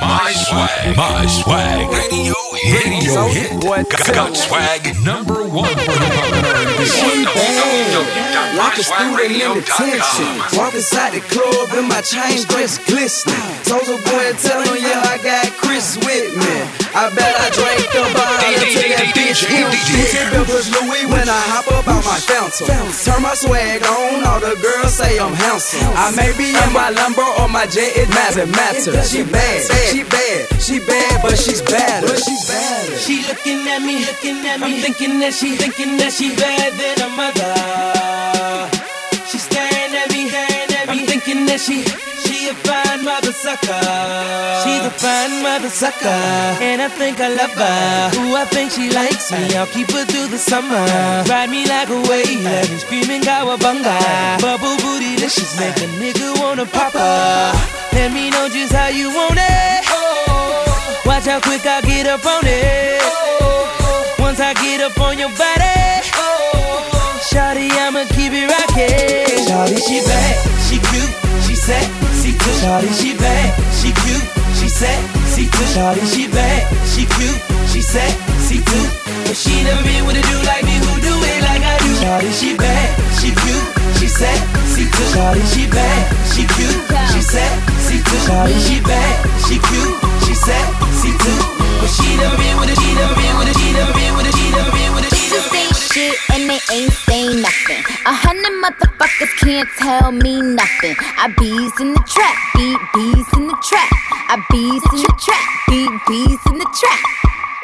My swag, my swag, radio hit, radio hit. Got, got swag number one for hip hop and R&B. She bad, like a student in detention. Walk inside the club and my chain dress glistening. Soulja Boy tell him, yeah, I got Chris with me. I bet I drank the bottle until that bitch empty. Bibbers Louis when I hop up out my fountain. Turn my swag on, all the girls say I'm handsome. I may be in my Lambo or my jet, it doesn't matter. She bad, she bad, she bad, but she's bad. But she's bad. She looking at me, looking at me. I'm thinking that she, thinking that she bad than a mother. Thinking that she, she a fine mother sucker. She's a fine mother sucker, and I think I love her. Ooh, I think she likes me. I'll keep her through the summer. Ride me like a wave, screaming cowabunga. Bubble booty, delicious, make a nigga wanna pop her. Let me know just how you want it. Watch how quick I get up on it. Once I get up on your body, Shawty, I'ma keep it rocking. Shawty, she bad, sexy too. Shawty, she bad, she cute, she sexy too. Shawty, she bad, she cute, she sexy too. But she never been with a dude like me who do it like I do. Shawty, she bad, she cute, she sexy too. Shawty, she bad, she cute, she sexy too. Shawty, she bad, she cute, she sexy too. But she never been with a, she never been with a, she never been with a, she never been with a, she never been with a. shit and they ain't saying nothing. A hundred motherfuckers can't tell me nothing. I bees in the trap, beat bees in the trap. I bees in the trap, beat bees in the trap.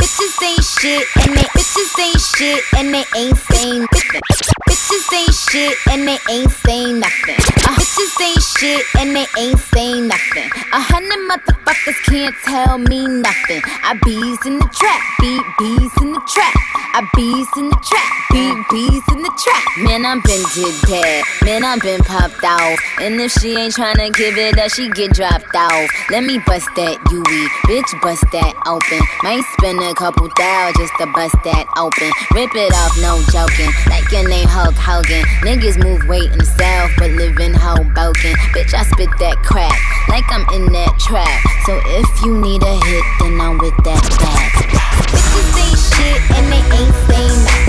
Bitches ain't shit and they bitches ain't shit and they ain't saying nothing. Bitches ain't shit and they ain't saying nothing. Uh, bitches ain't shit and they ain't saying nothing. A hundred motherfuckers can't tell me nothing. I bees in the trap, beat bees in the trap. I bees in the trap, beat bees in the trap. Man, I'm been did that. Man, I'm been popped off. And if she ain't tryna give it up, she get dropped off. Let me bust that UE, bitch, bust that open. Might spend a couple thou just to bust that open. Rip it off, no joking. Like your name Hulk. Niggas move weight in the south, but live in Hoboken. Bitch, I spit that crap like I'm in that trap. So if you need a hit, then I'm with that bag. Bitches ain't shit and they ain't saying nothing.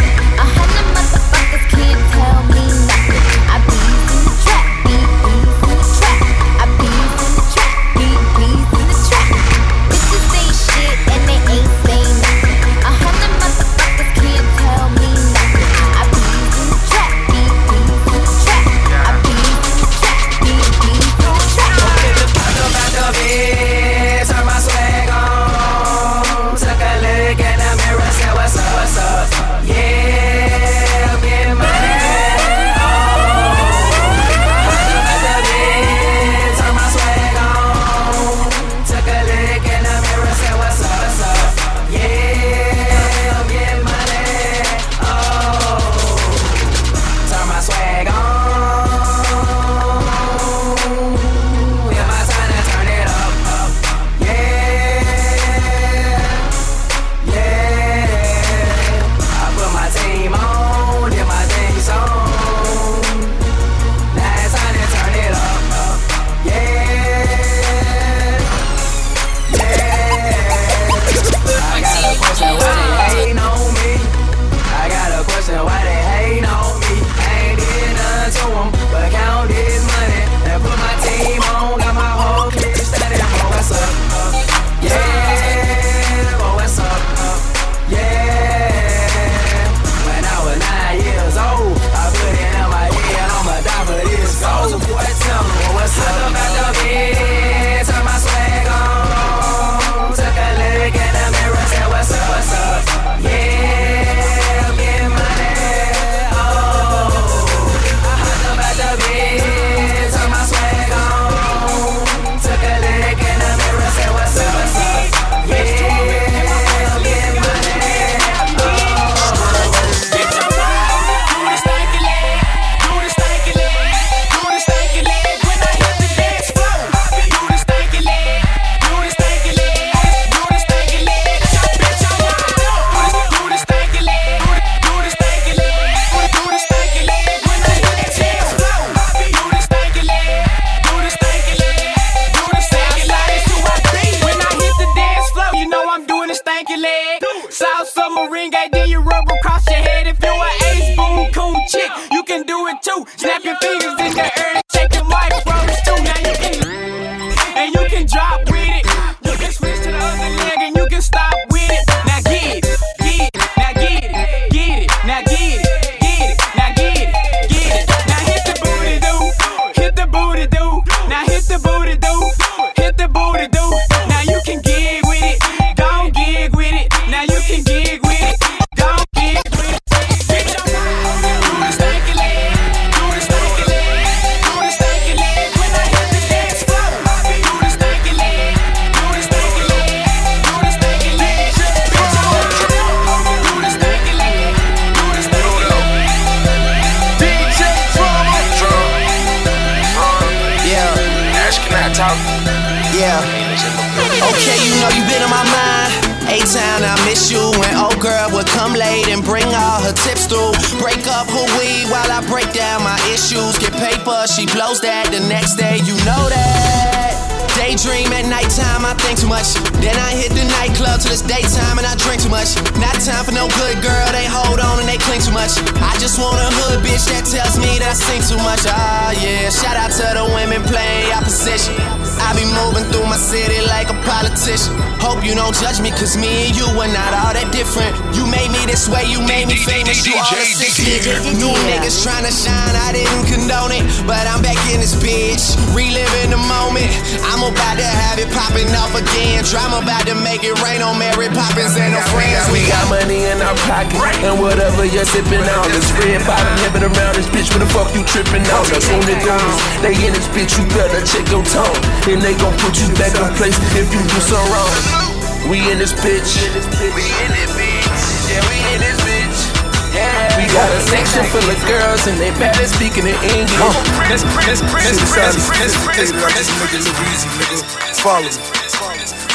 Sing too much. Ah, yeah. Shout out to the women playing opposition. I be moving through my city like a politician. Hope you don't judge me, cause me and you are not all that different. You made me this way, you made me famous, you all assisted. New niggas trying to shine, I didn't condone it. But I'm back in this bitch, reliving the moment. I'm about to have it popping off again. Drama about to make it rain on Mary Poppins and no friends. We got money in our pocket, and whatever you're sipping on. This red bottom heaven around this bitch, what the fuck you tripping on? That's it goes. They in this bitch, you better check your tone. And they gon' put you back in place if you do something wrong. We in this bitch. We in this bitch. Yeah, we in this bitch. Yeah. We got a section full of girls and they bad at speaking in English. Let's, let's, let's, let's, Follow me.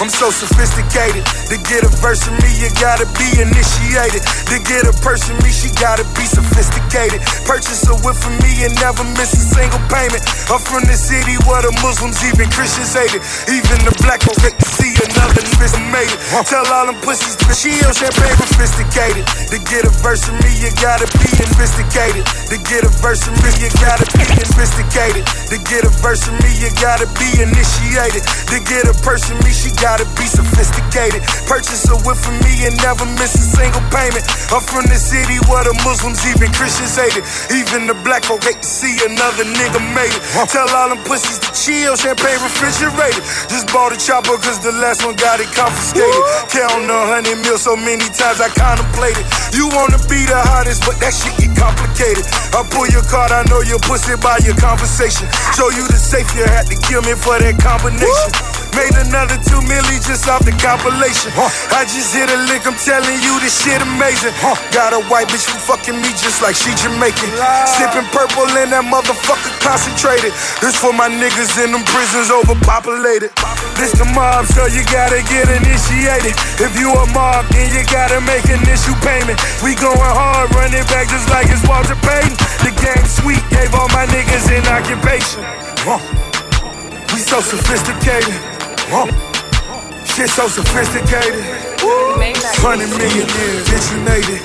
I'm so sophisticated. To get a verse of me, you gotta be initiated. To get a person me, she gotta be sophisticated. Purchase a whip for me and never miss a single payment. I'm from the city where the Muslims, even Christians hate it. Even the black folks hate to see another nigga made it. Tell all them pussies to chill, champagne sophisticated. To get a verse of me, you gotta be sophisticated. To get a verse of me, you gotta be sophisticated. To get a verse of me, you gotta be initiated. To get a person me, she gotta be sophisticated. Purchase a whip for me and never miss a single payment. I'm from the city where the Muslims, even Christians hate it. Even the black folk hate to see another nigga made it. Tell all them pussies to chill, champagne refrigerated. Just bought a chopper cause the last one got it confiscated. Counting a hundred mil so many times I contemplated. You wanna be the hottest, but that shit get complicated. I pull your card, I know your pussy by your conversation. Show you the safe, you had to kill me for that combination. Made another two milli just off the compilation. I just hit a lick, I'm telling you this shit amazing. Got a white bitch who fucking me just like she Jamaican. Sipping purple in that motherfucker concentrated. This for my niggas in them prisons overpopulated. This the mob, so you gotta get initiated. If you a mob, then you gotta make an issue payment. We going hard, running back just like it's Walter Payton. The game sweet, gave all my niggas an occupation. We so sophisticated. Shit so sophisticated. Hundred million years, detonated.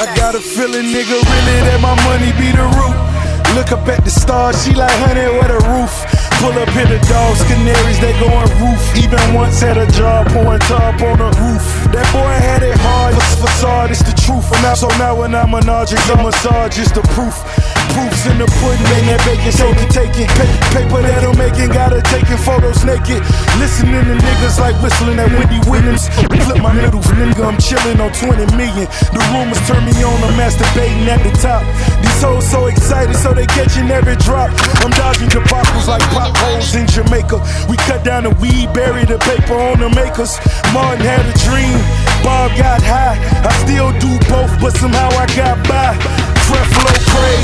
I got a feeling, nigga, really that my money be the root. Look up at the stars, she like, honey, what a roof. Pull up in the dogs, canaries, they going roof. Even once had a job pouring top on the roof. That boy had it hard, it's facade, it's the truth. And now, so now when I'm an object, a massage is the proof. Proofs in the pudding, ain't that bacon, so you taking pa- paper that I'm making, gotta taking photos naked. Listening to niggas like whistling at Wendy Williams. Flip my noodles, nigga, I'm chilling on 20 million. The rumors turn me on, I'm masturbating at the top. These hoes so excited, so they catching every drop. I'm dodging debacles like potholes in Jamaica. We cut down the weed, bury the paper on the makers. Martin had a dream, Bob got high. I still do both, but somehow I got by. Creflo Cray,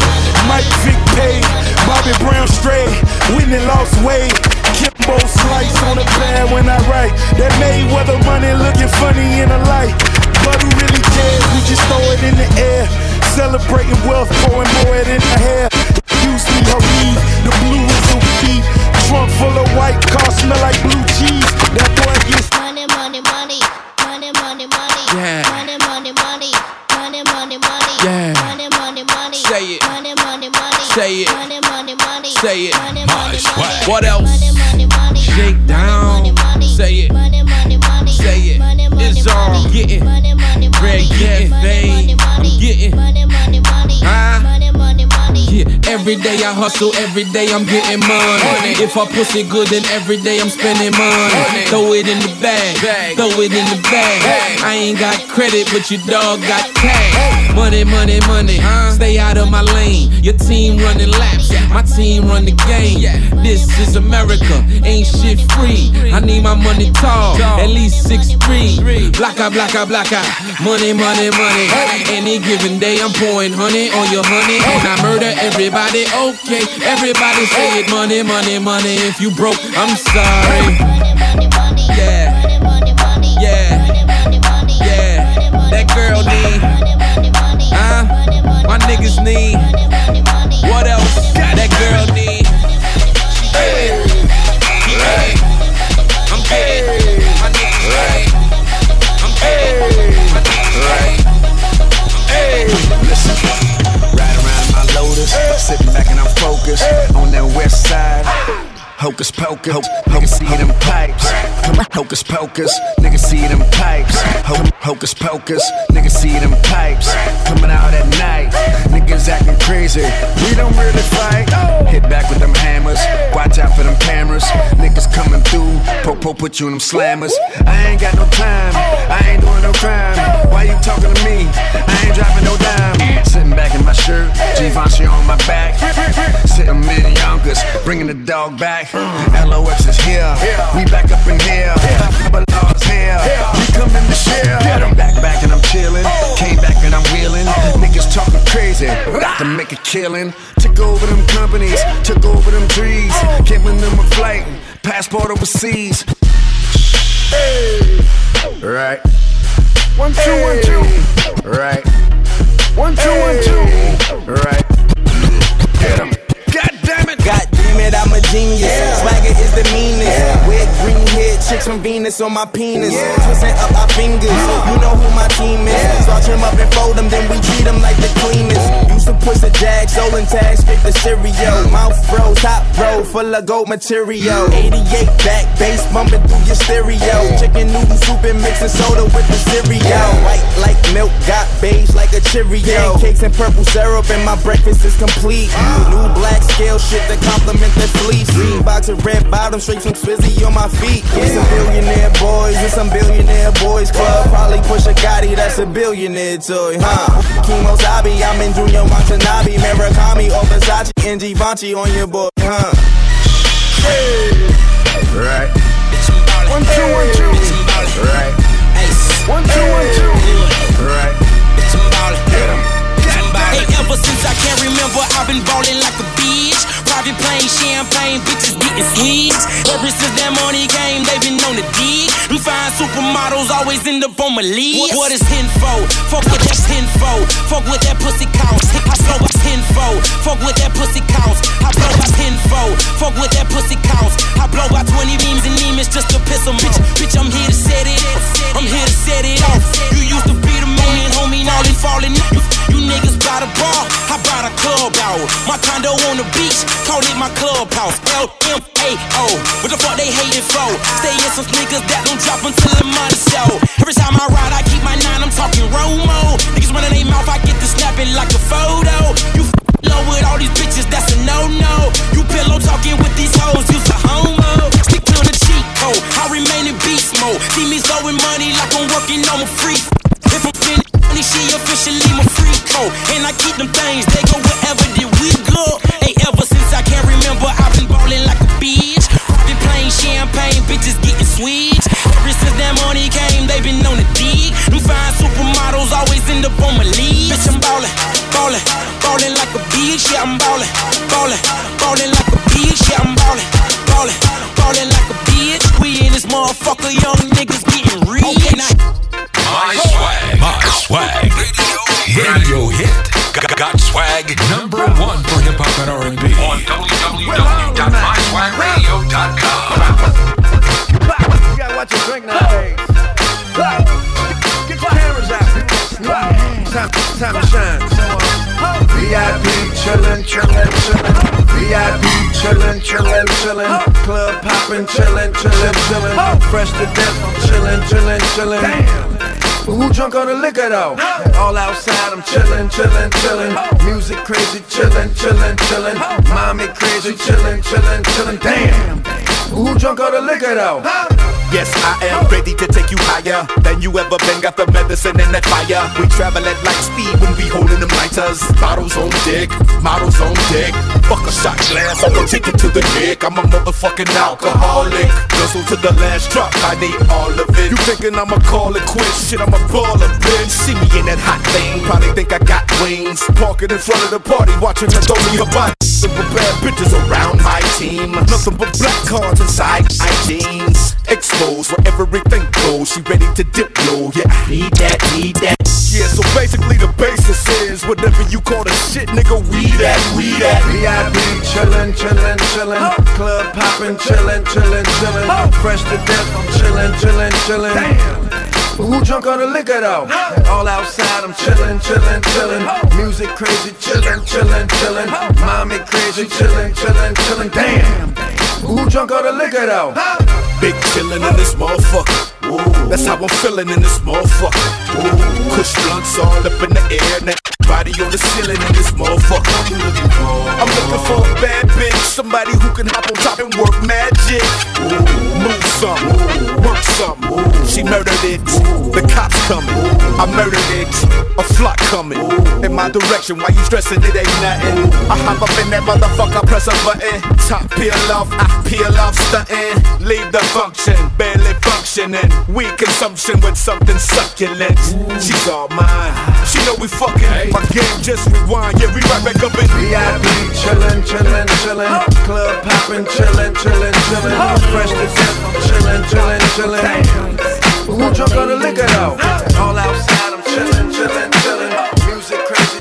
Mike Vick paid, Bobby Brown straight, Whitney lost weight. Kimbo slice on the pad when I write. That Mayweather money looking funny in the light. But who really cares? We just throw it in the air. Celebrating wealth, pouring more in the hair. Houston, her weed, the blue is a weed. Trunk full of white, car smell like blue cheese. That boy gets Money, money, money, money, money, money. Yeah. Money, money, money, money, money, money. Yeah. Money, money, money. Say it. Money, money, money. Say it. Money, money, money. Say it. Money, My money, swag. money. What else? Money, money, money. Shake down. Money, money, Say it. Money, money, money. Say it. Money, money, It's all money. getting. Money, money, money. Red getting Money, fade. money, money. I'm getting. Money, money, money. Huh? Money, money, money. Yeah, every day I hustle, every day I'm getting money. If I pussy good, then every day I'm spending money. Throw it in the bag, throw it in the bag. I ain't got credit, but your dog got cash. Money, money, money. Huh? Stay out of my lane. Your team running laps, my team run the game. This is America, ain't shit free. I need my money tall, at least six three. Blacka, blacka, blacka. Money, money, money. Any given day, I'm pouring honey on your honey. And I murder everybody, okay. Everybody say it, money, money, money. If you broke, I'm sorry. Yeah. Yeah. Yeah. That girl need. Pocus, ho- hocus see them pipes. Hocus pocus, niggas see them pipes. Ho- hocus pocus, niggas see them pipes. Coming out at night, niggas acting crazy. We don't really fight. Hit back out for them cameras. Niggas coming through, po-po put you in them slammers. I ain't got no time, I ain't doing no crime. Why you talking to me? I ain't dropping no dime. Sitting back in my shirt, Givenchy on my back. Sitting in Yonkers, bringing the dog back. LOX is here, we back up in here. But Lord's here, we come in the share. I'm back, back and I'm chilling. Came back and I'm wheeling. Niggas talking crazy, to make a killing. Took over them companies, took over them trees. Giving them a flight, passport overseas. Hey, right. One, two, one, two. Right. One, two, one, two. Right. Get him. God damn it. God damn it, I'm a genius. Swagger is the meanest. With green head chicks from Venus on my penis. Twisting up our fingers. Uh. You know who my team is. Starch him up and fold them, then we treat them like the cleanest. Mm. Used to push the jag, stolen tag, straight the stereo. Mm. Mouth froze, top row, full of gold material. Mm. 88 back, bass bumping through your stereo. Chicken noodle soup and mixing soda with the cereal. White like milk, got beige like a Cheerio. Pancakes and purple syrup, and my breakfast is complete. Ah. New black scale shit that compliment the fleece. Green box and red bottom, straight from Swizzy on my feet. Yeah, some billionaire boys and some billionaire boys club. Probably push a Gotti, that's a billionaire toy, huh? Kemosabe, I'm in Junya Watanabe, Murakami, or Versace, and Givenchy on your boy, huh? Right. One, two, one, two. Right. One, two, one, two. Right. Get him. Hey, ever since I can remember, I've been ballin' like a bitch. Private plane, champagne, bitches getting sweets. Ever since that money came, they been on the dig. Them fine supermodels always end up on my lead. What is tenfold? Fuck with that tenfold. Fuck with that pussy counts. I blow by tenfold. Fuck with that pussy counts. I blow by tenfold. Fuck with that pussy counts. I blow by 20 beams and demons just to piss 'em. Bitch, bitch, I'm here to set it. I'm here to set it off. You used to be the main homie, now they falling. You niggas by the bar, I brought a club out. My condo on the beach, call it my clubhouse. L-M-A-O. What the fuck they hating for? Stay in some sneakers that don't drop until the money show. Every time I ride, I keep my nine, I'm talking Romo. Niggas running their mouth, I get to snapping like a photo. You low with all these bitches, that's a no-no. You pillow talking with these hoes, you's a homo. Stick to the cheat code, I remain in beast mode. See me throwing money like I'm working on a free. If I'm money, she officially my free code. And I keep them things, they go wherever did we go. Hey, ever since I can remember, I've been ballin' like a bitch. Private plane, champagne, bitches getting sweet. Ever since that money came, they been on the dig. Them fine supermodels always end up on my lead. Bitch, I'm ballin', ballin', ballin' like a bitch. Yeah, I'm ballin', ballin', ballin' like a bitch. Yeah, I'm ballin', ballin', ballin' like a bitch. We in this motherfucker, young niggas getting rich. Okay, now. Swag number one for hip hop and R&B on www.myswagradio.com. You gotta watch your drink nowadays. Get your cameras out. Time, time to shine. VIP chillin', chillin', chillin'. VIP chillin', chillin', chillin'. Club poppin', chillin', chillin', chillin'. Fresh to death, chillin', chillin', chillin'. Who drunk on the liquor though? All outside, I'm chillin', chillin', chillin'. Music crazy, chillin', chillin', chillin'. Mommy crazy, chillin', chillin', chillin'. Damn. Who drunk on the liquor though? Yes, I am ready to take you higher than you ever been. Got the medicine and that fire. We travel at light speed when we holding them lighters. Bottles on deck, models on deck. Fuck a shot glass, I'ma take it to the dick. I'm a motherfucking alcoholic. Guzzle to the last drop, I need all of it. You thinking I'ma call it quits? Shit, I'm a baller, bitch. See me in that hot thing, probably think I got wings. Parking in front of the party, watching her throw me a body. But bad bitches around my team. Nothing but black cards inside my jeans. Exposed where everything goes. She ready to dip low. Yeah, I need that, need that. Yeah, so basically the basis is whatever you call the shit, nigga. We that, we that. VIP chillin', chillin', chillin'. Club poppin', chillin', chillin', chillin'. Fresh to death, I'm chillin', chillin', chillin'. Damn. Who drunk on the liquor though? All outside, I'm chillin', chillin', chillin'. Music crazy, chillin', chillin', chillin'. Mommy crazy, chillin', chillin', chillin'. Damn. Who drunk on the liquor though? Big chillin' in this motherfucker. That's how I'm feeling in this motherfucker. Kush blunts all up in the air. Now body on the ceiling in this motherfucker. I'm looking for a bad bitch. Somebody who can hop on top and work magic. Move some. She murdered it. The cops coming. I murdered it. A flock coming in my direction. Why you stressing? It ain't nothing. I hop up in that motherfucker, press a button. Top peel off, I peel off, stunting. Leave the function, barely functioning. Weak consumption with something succulent. She's all mine. She know we fucking. My game just rewind. Yeah, we right back up in VIP chillin', chillin', chillin'. Club poppin', chillin', chillin', chillin'. Fresh to death, I'm chillin', chillin', chillin'. Who drunk on the liquor though? All outside, I'm chillin', chillin', chillin'. Music crazy,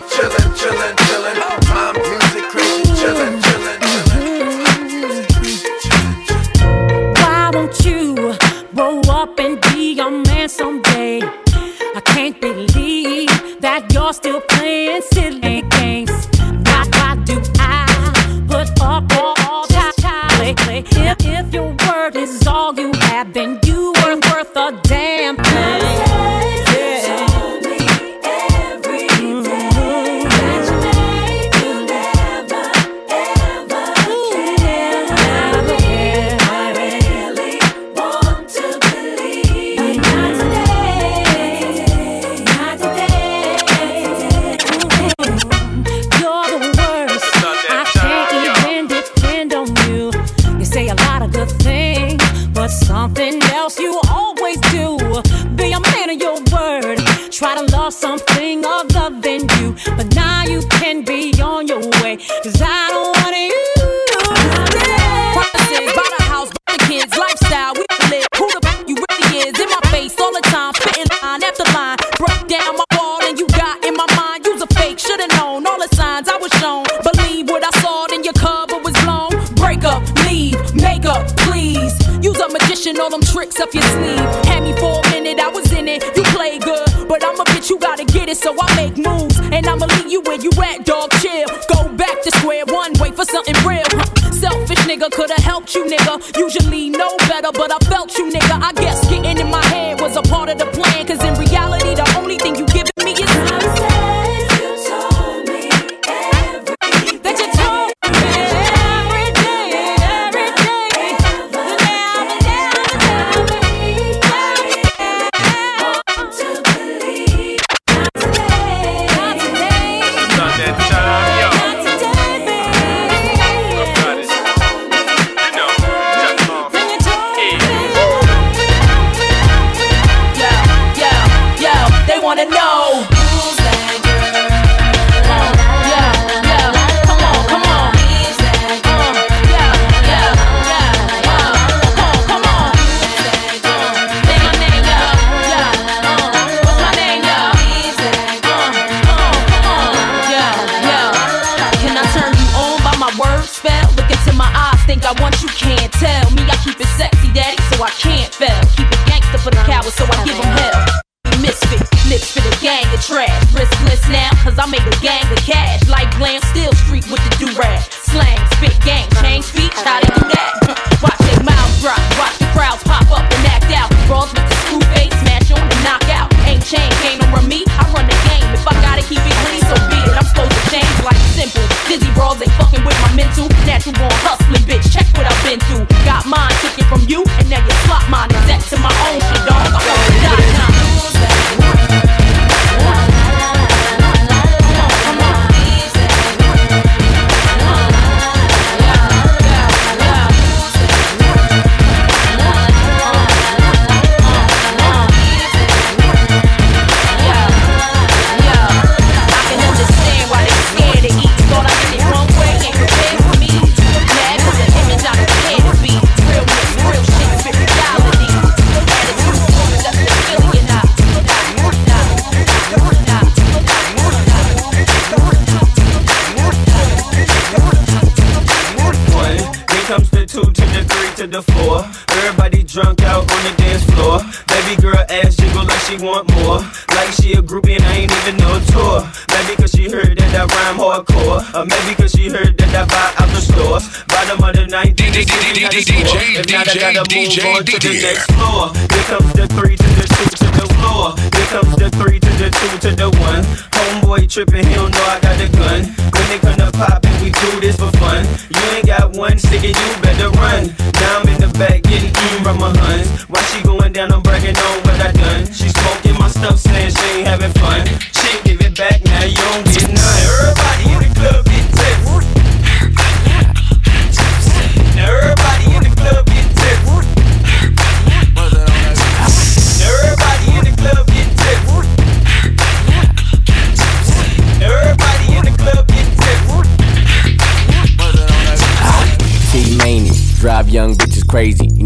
all them tricks up your sleeve. Had me for a minute, I was in it. You play good, but I'm a bitch, you gotta get it, so I make moves. And I'ma leave you where you at, dog, chill. Go back to square one, wait for something real. Selfish nigga could've helped you, nigga. Usually know better, but I felt you, nigga. I guess getting in my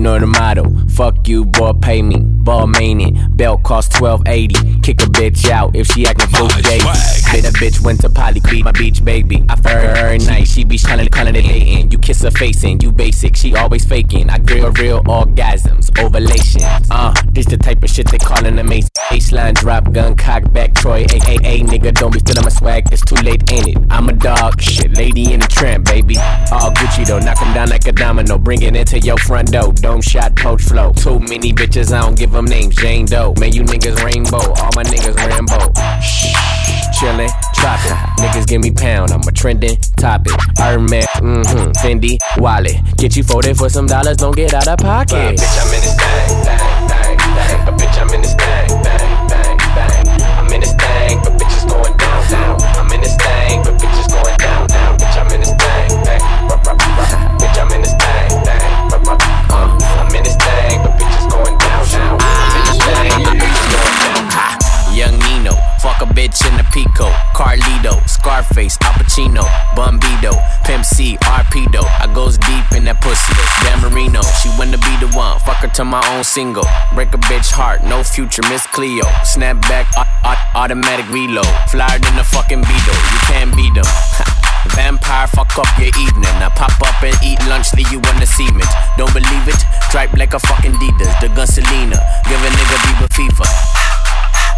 know the. Fuck you, boy, pay me. Ball mainin', belt cost 1280. Kick a bitch out if she actin' fool J. Say that bitch went to Poly, be my beach baby. I fuck her every night, she be kinda kinda dating. You kiss her face and you basic, she always faking. I grill real orgasms, ovulations. Uh, this the type of shit they callin' a mace. Baseline drop, gun, cock back, Troy, AKA nigga. Don't be stealing my swag, it's too late, ain't it? I'm a dog, shit, lady in a tramp, baby. All Gucci though, knock 'em down like a domino. Bring it into your front door, dome shot, poach flow. Too many bitches, I don't give them names. Jane Doe, man, you niggas rainbow. All my niggas Rambo. Shh, chillin', droppin'. Niggas give me pound, I'm a trending topic. Hermes, mm-hmm, Fendi, wallet. Get you folded for some dollars, don't get out of pocket. bitch, I'm in this thing, bang, bang, bang. A bitch, I'm in this thing, bang, bang, bang. I'm in this thing, but bitches going down, down. I'm in this thing, a bitch in a Pico, Carlito, Scarface, Al Pacino, Bumbido, Pimp C, Arpedo. I goes deep in that pussy. Dan she wanna be the one. Fuck her to my own single. Break a bitch heart, no future, Miss Cleo. Snap back, au- au- automatic reload. Flyer than a fucking Beetle, you can't beat them. Vampire, fuck up your evening. I pop up and eat lunch, leave you on the cement. Don't believe it? Dripe like a fucking Adidas, the gun Selena. Give a nigga Bieber FIFA.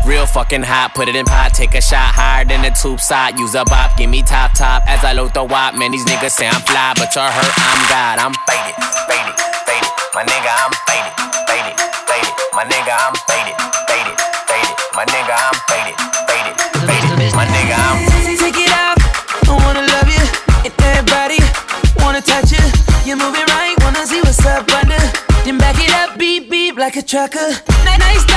Real fucking hot, put it in pot, take a shot higher than the tube side. Use a bop, give me top top. As I load the wop, man, these niggas say I'm fly, but you're hurt, I'm God. I'm faded, faded, faded. My nigga, I'm faded, faded, faded. My nigga, I'm faded, faded, faded. My nigga, I'm faded, faded, faded. My nigga, I'm faded. Take it out, I wanna love you. And everybody wanna touch you. You move it right, wanna see what's up under. Then back it up, beep beep like a trucker. Ni- Nice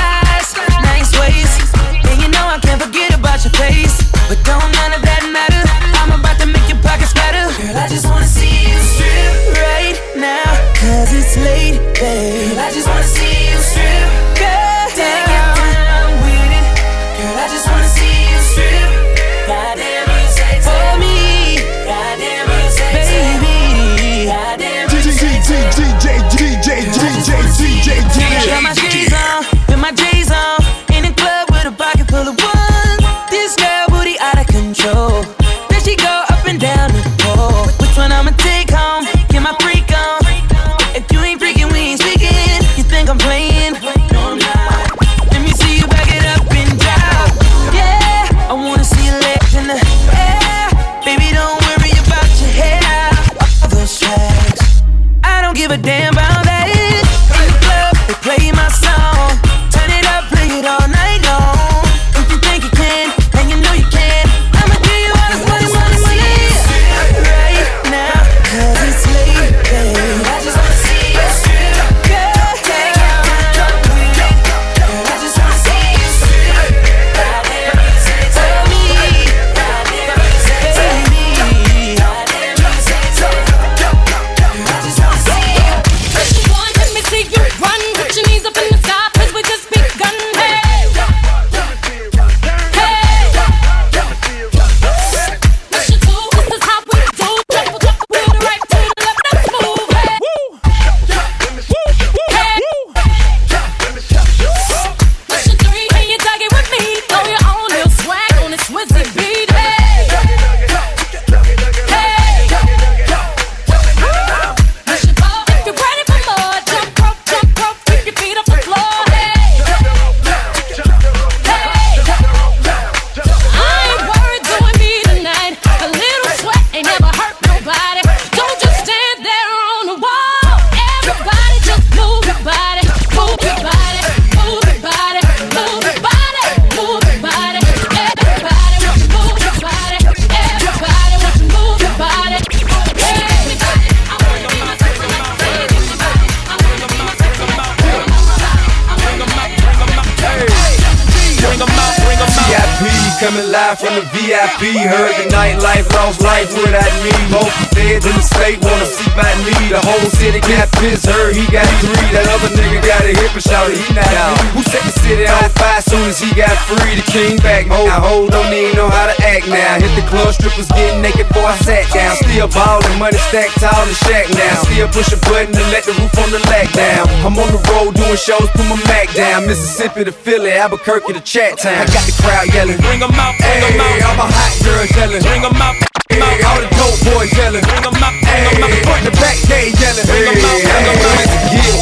stacked tall in shack now. Still push a button to let the roof on the lag down. I'm on the road doing shows, put my Mac down. Mississippi to Philly, Albuquerque to Chat Town. I got the crowd yelling. Bring 'em out, bring 'em Hey, out. all my hot girls yelling. Bring 'em out, Hey, all the dope boys yelling. bring 'em out, bring 'em out. Front the back gate yelling. Bring 'em out, bring 'em out.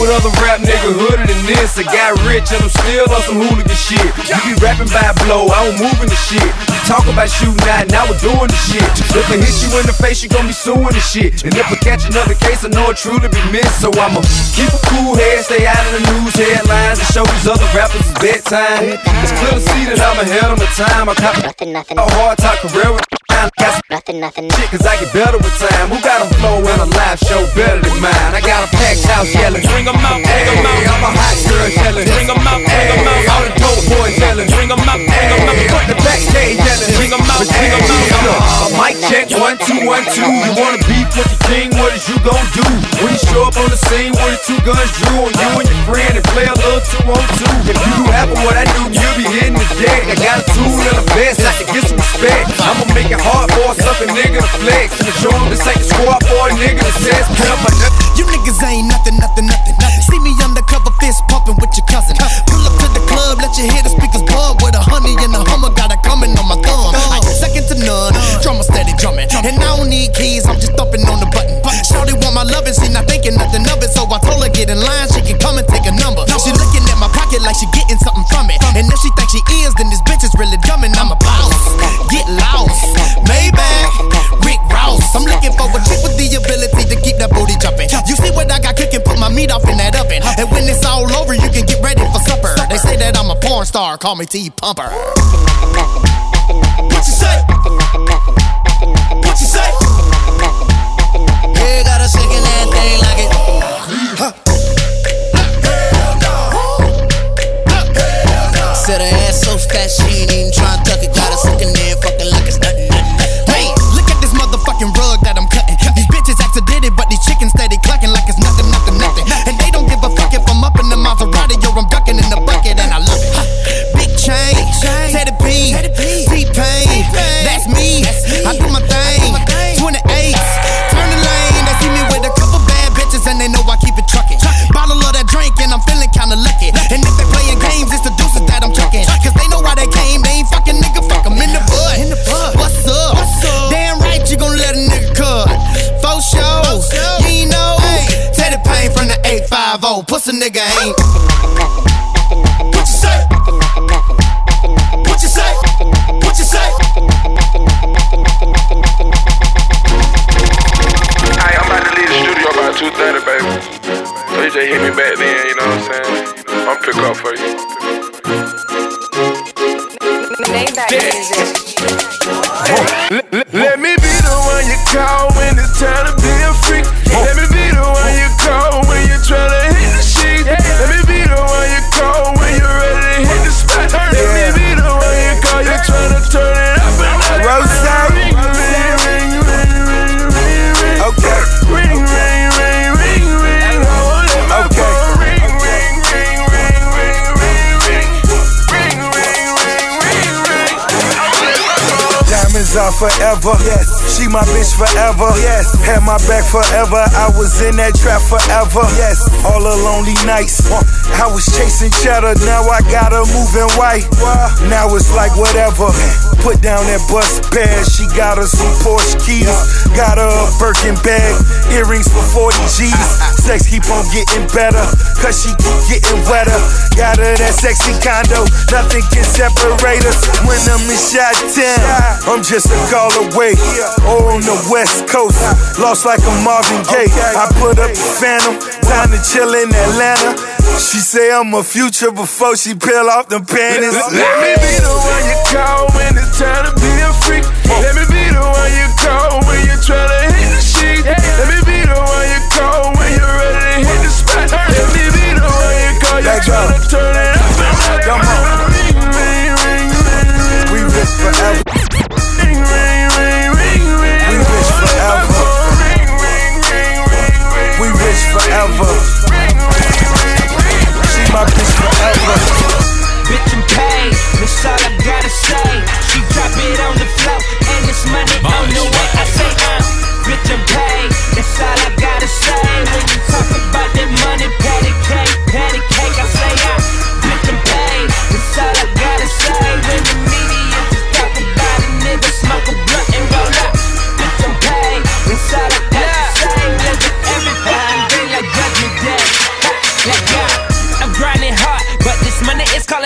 With other rap nigga hooded than this. I got rich and I'm still on some hooligan shit. You be rapping by blow, I don't move in the shit. You talk about shooting out, now we're doing the shit. If I hit you in the face, you gon' be suing the shit. And if I catch another case, I know it truly be missed. So I'ma keep a cool head, stay out of the news headlines, and show these other rappers it's bedtime. It's clear to see that I'm ahead of my time. I cop Nothing, nothing, a hard talk career with got nothing, nothing. shit, cause I get better with time. Who got a flow and a live show better than mine? I got a packed house yelling. Bring 'em out, bring 'em out. Hey, I'm a hot girl yelling. Bring 'em out, bring 'em out. All the dope boys yelling. Bring 'em out, bring 'em out. Hey, front the backstage yelling. Bring 'em out, bring 'em out. A mic check, one, two, one, two. You wanna beef with the king, what is you gon' do? When you show up on the scene with the two guns drew on you and your friend and play a little two on two. If you do half of what I do, you'll be hitting the deck. I got a tool and a vest, I can get some respect. I'ma make it hard for sucker nigga to flex. And him this ain't the squad for a nigga says pepper. You niggas ain't nothing, nothing, nothing. nothing. See me undercover, fist pumping with your cousin. Pull up to the club, let you hear the speakers bug with a honey and a hummer. Got a coming on my thumb. I second to none. Drummer steady drumming. And I don't need keys, I'm just thumping on the button. Shorty want my loving, she not thinking nothing of it. So I told her get in line, she can come and take a number. She looking at my pocket like she getting something from it. And if she thinks she is, then this bitch is really dumb and I'm a I'm looking for a chick with the ability to keep that booty jumping. You see what I got cooking, put my meat off in that oven. And when it's all over, you can get ready for supper. They say that I'm a porn star, call me T Pumper. What you say? What you say? Yeah, got a shaking that thing like it. Said her ass so fat she ain't even tryna tuck it. Got her sucking there, fucking like it's nothing. P, T-Pain, that's me. I forever. Yes. She my bitch forever. Yes. Had my back forever. I was in that trap forever. Yes. All the lonely nights. Uh, I was chasing cheddar. Now I got her moving white. Now it's like whatever. Put down that bus bag. She got her some Porsche keys. Got her a Birkin bag. Earrings for 40 G's. Sex keep on getting better. Cause she keep getting wetter. Got her that sexy condo. Nothing can separate us. When I'm in shot town, I'm just a call away. On the west coast. Lost like a Marvin Gaye. I put up the phantom. Time to chill in Atlanta. She say I'm a future before she peel off the panties. Let me be the one you call when it's time to be a freak. Let me be the one you call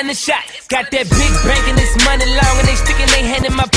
the shot. Got that big bank and this money long and they sticking their hand in my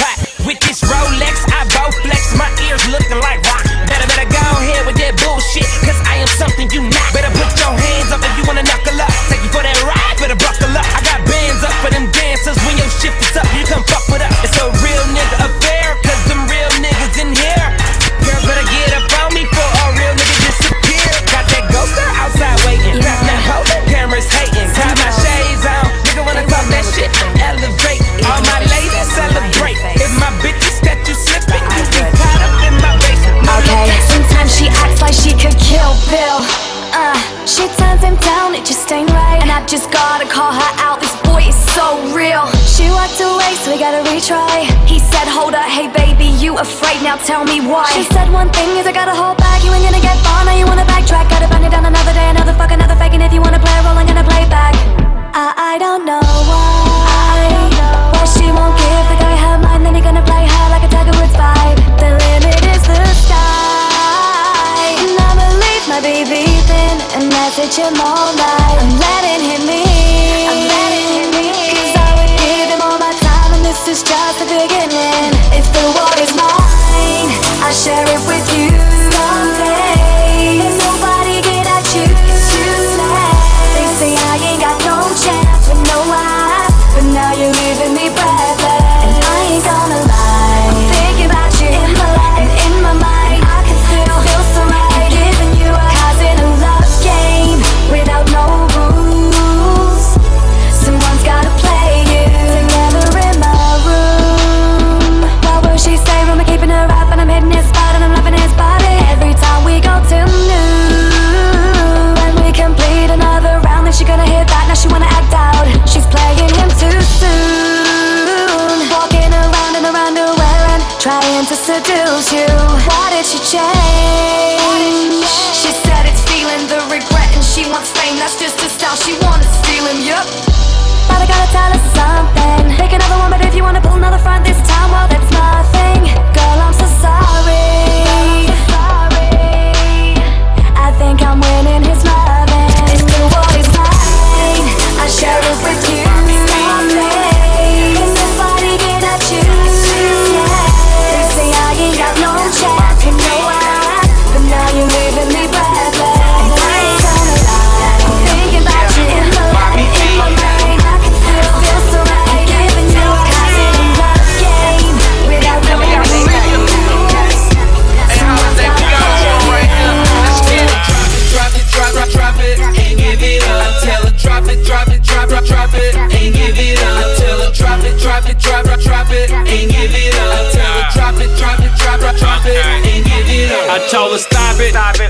afraid, now tell me why. She said, One thing is, I gotta hold back, you ain't gonna get far, now you wanna backtrack. Gotta burn it down another day, another fuck, another fake. And if you wanna play a role, I'm gonna play back. I, I don't know why. Why she won't give the guy her mind, then he gonna play her like a Tiger Woods vibe. The limit is the sky. And I'ma leave my baby in and message him all night. I'm letting him in. I'm letting him in. Is just the beginning. If the world is mine, I'll share it with you someday.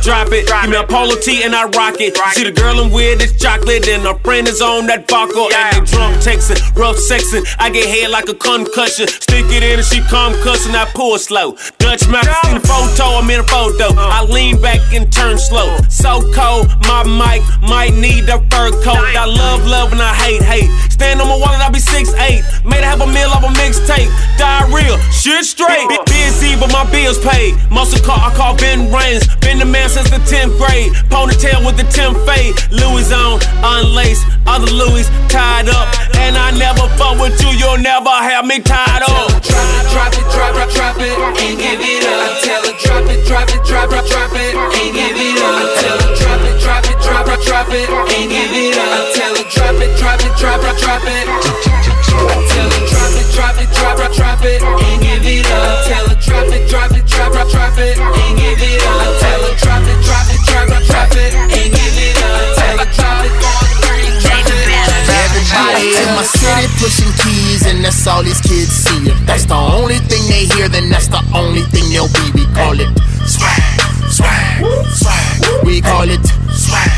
It, drop it, give me a polo tee and I rock it. See the girl I'm with is chocolate and her friend is on that vodka and they drunk texting, rough sexing. I get head like a concussion, stick it in and she come cussing. I pull slow. Dutch mouth, seen the photo, I'm in a photo. I lean back and turn slow. So cold, my mic might need a fur coat. I love love and I hate hate. Stand on my wallet, I be 6'8. Made a half a meal off a mixtape. Diarrhea, shit straight. Bit busy, but my bills paid. Muscle car, I call Ben Rains. Been the man since the 10th grade. Ponytail with the 10th fade. Louis on, unlaced. Other Louis tied up. And I never fuck with you, you'll never have me tied up. Drop it, drop it, drop it, drop it, and give it up. Tell her drop it, drop it, drop it, drop it, and give it up. Tell her drop it, drop it, drop it, and give it up. Tell her drop it, drop it, drop it, drop it. Tell her drop it, drop it, drop it, drop it, and give it up. Tell her drop it, drop it, drop it, drop it, and give it up. Tell her drop it, drop it, drop it, drop it, and give it up. Tell her drop it, drop it, drop it. Everybody in my city pushing keys, and that's all these kids see. If that's the only thing they hear, then that's the only thing they'll be. We call it swag, swag, swag. We call it swag,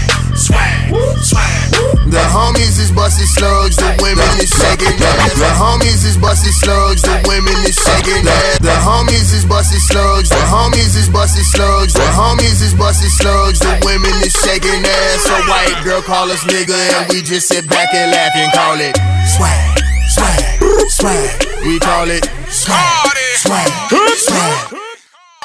swag, swag. The homies is busted slugs, the women is shaking ass. The homies is busted slugs, the women is shaking ass. The homies is busted slugs, the homies is busted slugs, the homies is busted slugs, the women is shaking ass. A white girl call us nigga, and we just sit back and laugh and call it swag, swag, swag. We call it swag, swag, swag.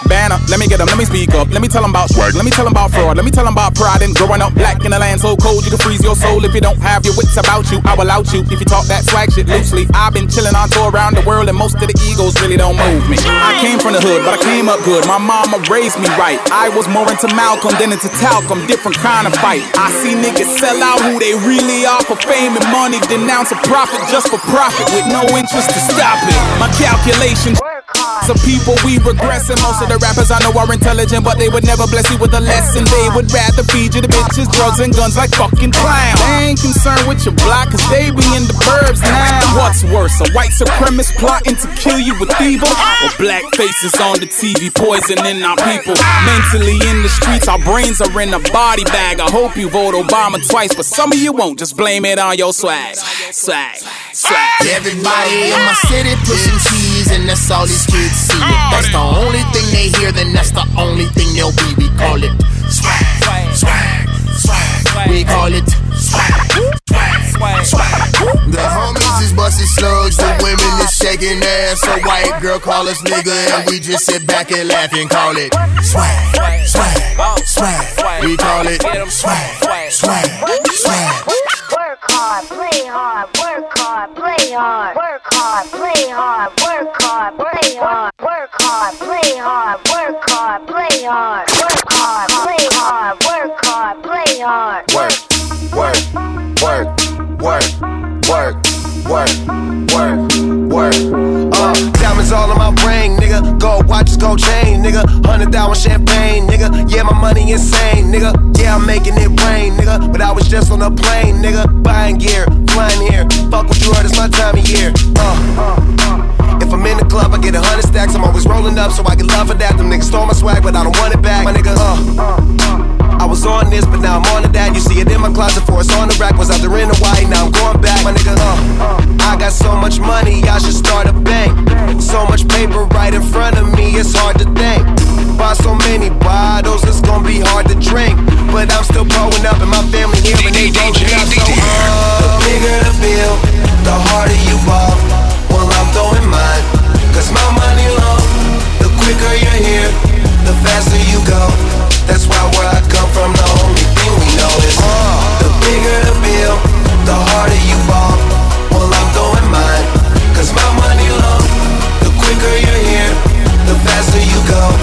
Banner, let me get them, let me speak up. Let me tell them about swag, let me tell them about fraud. Let me tell them about pride and growing up black in a land so cold you can freeze your soul. If you don't have your wits about you, I will out you. If you talk that swag shit loosely, I've been chilling on tour around the world and most of the egos really don't move me. I came from the hood, but I came up good. My mama raised me right. I was more into Malcolm than into talcum, different kind of fight. I see niggas sell out who they really are for fame and money, denounce a profit just for profit with no interest to stop it. My calculations. Some people we regressing. Most of the rappers I know are intelligent, but they would never bless you with a lesson. They would rather feed you the bitches, drugs, and guns like fucking clowns. They ain't concerned with your block, cause they be in the burbs now. What's worse, a white supremacist plotting to kill you with evil? Or black faces on the TV poisoning our people? Mentally in the streets, our brains are in a body bag. I hope you vote Obama twice, but some of you won't. Just blame it on your swag. Swag. Swag. Everybody in my city pushing cheese, and that's all these kids see. If that's the only thing they hear, then that's the only thing they'll be. We call it swag, swag, swag. We call it swag, swag, swag. The homies is busting slugs, the women is shaking ass. A white girl call us nigga, and we just sit back and laugh and call it swag, swag, swag. We call it swag, swag, swag. Hard, play hard, work hard, play hard. Work hard, play hard, work hard, play hard. Work hard, play hard, work hard, play hard. Work hard, play hard, work hard, play hard. Work, work, work, work, work, work, work, work. Uh, diamonds all on my brain, nigga. Gold watches, gold chain, nigga. Hundred thousand champagne, nigga. Yeah, my money insane, nigga. Yeah, I'm making it rain, nigga. But I was just on a plane, nigga. Buying gear, flying here. Fuck what you heard, it's my time of year. Uh, if I'm in the club, I get a hundred stacks. I'm always rolling up, so I get love for that. Them niggas stole my swag, but I don't want it back, my nigga. Uh, I was on this, but now I'm on to that. You see it in my closet for it's on the rack. Was out there in the white, now I'm going back, my nigga. Uh, I got so much money, I should start a bank. So much paper right in front of me, it's hard to think. Buy so many bottles, it's gonna be hard to drink. But I'm still growing up, and my family here, and they rolling up. So, uh, the bigger the bill, the harder you ball. Well, I'm throwing mine, cause my money long. The quicker you're here, the faster you go. That's why where I come from, the only thing we know is uh, the bigger the bill, the harder you go.